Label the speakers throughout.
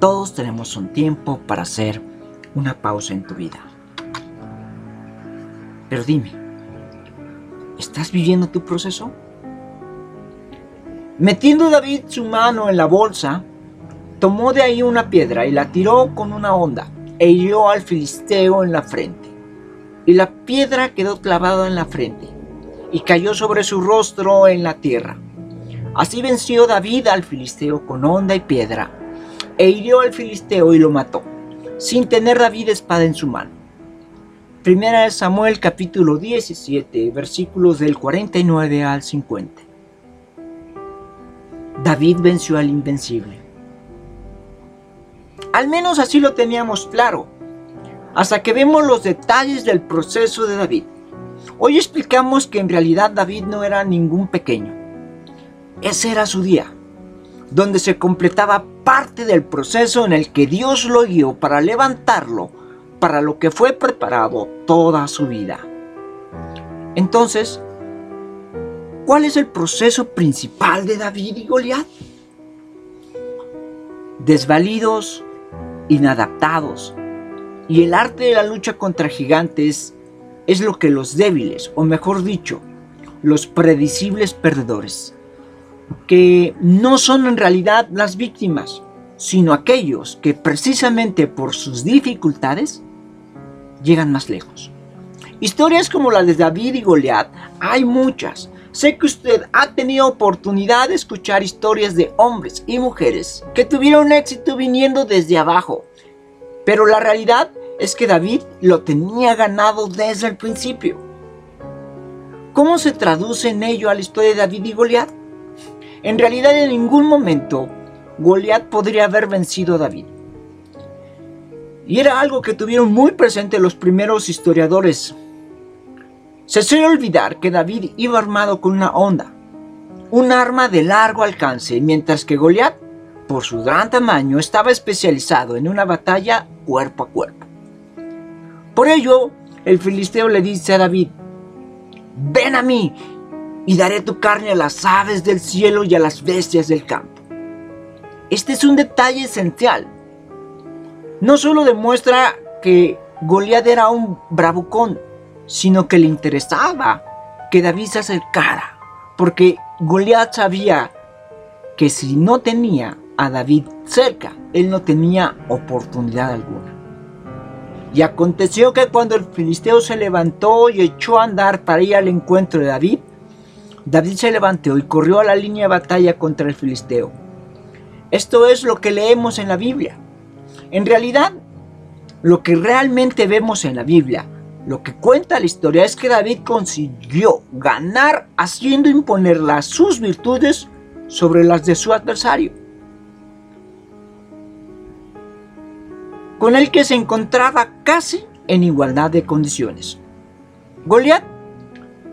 Speaker 1: Todos tenemos un tiempo para hacer una pausa en tu vida. Pero dime, ¿estás viviendo tu proceso? Metiendo David su mano en la bolsa, tomó de ahí una piedra y la tiró con una onda e hirió al filisteo en la frente. Y la piedra quedó clavada en la frente y cayó sobre su rostro en la tierra. Así venció David al filisteo con onda y piedra e hirió al filisteo y lo mató, sin tener David espada en su mano. Primera de Samuel capítulo 17 versículos del 49 al 50. David venció al invencible. Al menos así lo teníamos claro, hasta que vemos los detalles del proceso de David. Hoy explicamos que en realidad David no era ningún pequeño. Ese era su día, donde se completaba parte del proceso en el que Dios lo guió para levantarlo para lo que fue preparado toda su vida. Entonces, ¿cuál es el proceso principal de David y Goliat? Desvalidos, inadaptados, y el arte de la lucha contra gigantes es lo que los débiles, o mejor dicho, los predecibles perdedores, que no son en realidad las víctimas, sino aquellos que precisamente por sus dificultades llegan más lejos. Historias como la de David y Goliat hay muchas. Sé que usted ha tenido oportunidad de escuchar historias de hombres y mujeres que tuvieron éxito viniendo desde abajo. Pero la realidad es que David lo tenía ganado desde el principio. ¿Cómo se traduce en ello a la historia de David y Goliat? En realidad en ningún momento Goliat podría haber vencido a David. Y era algo que tuvieron muy presente los primeros historiadores. Se suele olvidar que David iba armado con una onda, un arma de largo alcance, mientras que Goliat, por su gran tamaño, estaba especializado en una batalla cuerpo a cuerpo. Por ello, el filisteo le dice a David, ven a mí y daré tu carne a las aves del cielo y a las bestias del campo. Este es un detalle esencial. No solo demuestra que Goliat era un bravucón, sino que le interesaba que David se acercara, porque Goliat sabía que si no tenía a David cerca, él no tenía oportunidad alguna. Y aconteció que cuando el filisteo se levantó y echó a andar para ir al encuentro de David, David se levantó y corrió a la línea de batalla contra el filisteo. Esto es lo que leemos en la Biblia. En realidad, lo que realmente vemos en la Biblia, lo que cuenta la historia es que David consiguió ganar haciendo imponer las sus virtudes sobre las de su adversario. Con el que se encontraba casi en igualdad de condiciones. Goliat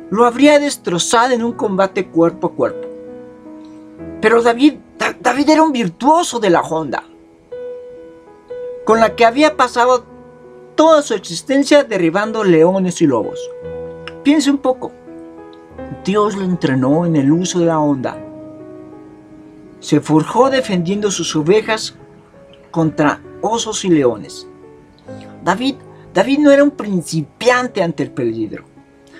Speaker 1: lo habría destrozado en un combate cuerpo a cuerpo. Pero David, David era un virtuoso de la Honda, con la que había pasado toda su existencia derribando leones y lobos. Piense un poco. Dios lo entrenó en el uso de la onda. Se forjó defendiendo sus ovejas contra osos y leones. David, David no era un principiante ante el peligro.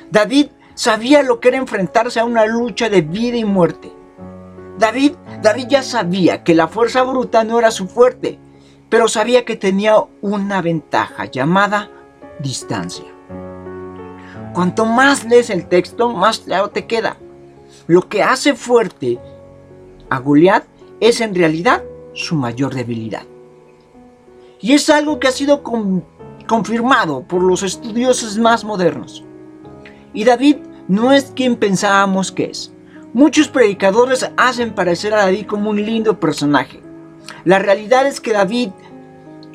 Speaker 1: David sabía lo que era enfrentarse a una lucha de vida y muerte. David, David ya sabía que la fuerza bruta no era su fuerte, pero sabía que tenía una ventaja llamada distancia. Cuanto más lees el texto, más claro te queda. Lo que hace fuerte a Goliat es en realidad su mayor debilidad. Y es algo que ha sido confirmado por los estudiosos más modernos. Y David no es quien pensábamos que es. Muchos predicadores hacen parecer a David como un lindo personaje. La realidad es que David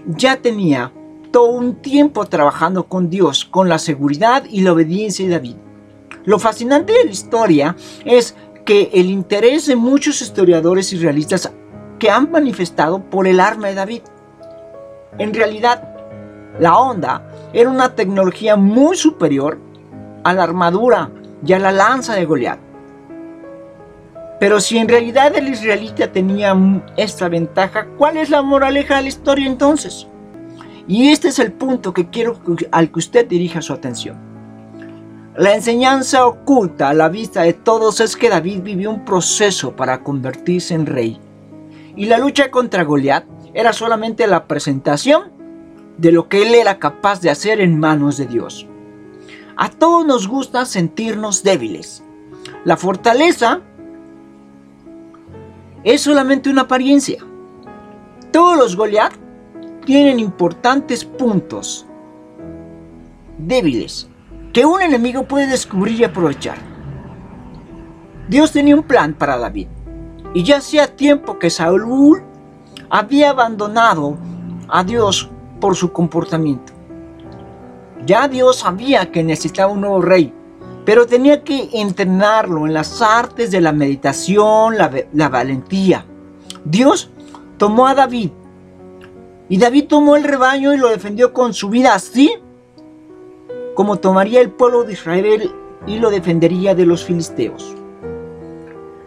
Speaker 1: ya tenía todo un tiempo trabajando con Dios, con la seguridad y la obediencia de David. Lo fascinante de la historia es que el interés de muchos historiadores y realistas que han manifestado por el arma de David. En realidad, la onda era una tecnología muy superior a la armadura y a la lanza de Goliat. Pero si en realidad el israelita tenía esta ventaja, ¿cuál es la moraleja de la historia entonces? Y este es el punto que quiero al que usted dirija su atención. La enseñanza oculta a la vista de todos es que David vivió un proceso para convertirse en rey. Y la lucha contra Goliat era solamente la presentación de lo que él era capaz de hacer en manos de Dios. A todos nos gusta sentirnos débiles. La fortaleza es solamente una apariencia. Todos los Goliath tienen importantes puntos débiles que un enemigo puede descubrir y aprovechar. Dios tenía un plan para David y ya hacía tiempo que Saúl había abandonado a Dios por su comportamiento. Ya Dios sabía que necesitaba un nuevo rey, pero tenía que entrenarlo en las artes de la meditación, la, valentía. Dios tomó a David y David tomó el rebaño y lo defendió con su vida así como tomaría el pueblo de Israel y lo defendería de los filisteos.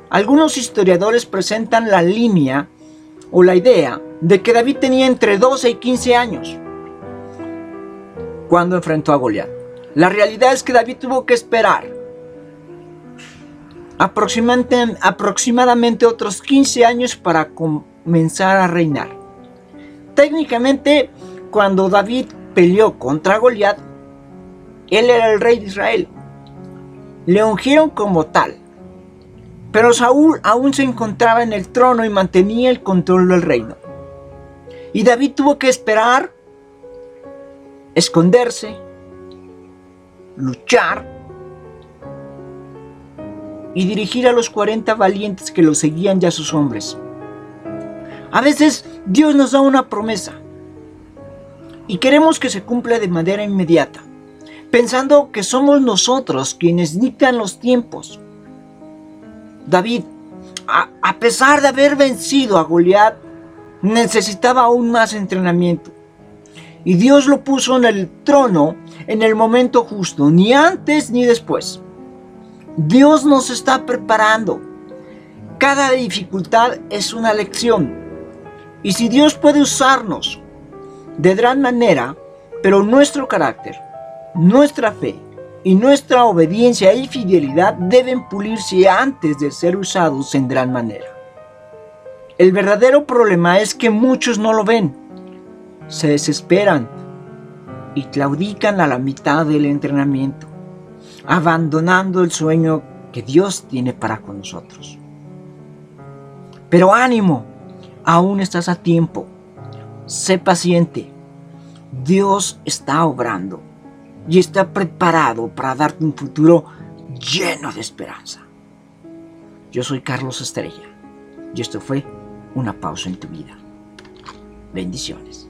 Speaker 1: Algunos historiadores presentan la línea o la idea de que David tenía entre 12 y 15 años cuando enfrentó a Goliat. La realidad es que David tuvo que esperar aproximadamente, otros 15 años para comenzar a reinar. Técnicamente, cuando David peleó contra Goliat, él era el rey de Israel. Le ungieron como tal. Pero Saúl aún se encontraba en el trono y mantenía el control del reino. Y David tuvo que esperar, esconderse, luchar y dirigir a los 40 valientes que lo seguían ya sus hombres. A veces Dios nos da una promesa y queremos que se cumpla de manera inmediata, pensando que somos nosotros quienes dictan los tiempos. David, a, a pesar de haber vencido a Goliat, necesitaba aún más entrenamiento. Y Dios lo puso en el trono en el momento justo, ni antes ni después. Dios nos está preparando. Cada dificultad es una lección. Y si Dios puede usarnos de gran manera, pero nuestro carácter, nuestra fe y nuestra obediencia y fidelidad deben pulirse antes de ser usados en gran manera. El verdadero problema es que muchos no lo ven, se desesperan y claudican a la mitad del entrenamiento, abandonando el sueño que Dios tiene para con nosotros. Pero ánimo, aún estás a tiempo, sé paciente, Dios está obrando y está preparado para darte un futuro lleno de esperanza. Yo soy Carlos Estrella y esto fue una pausa en tu vida. Bendiciones.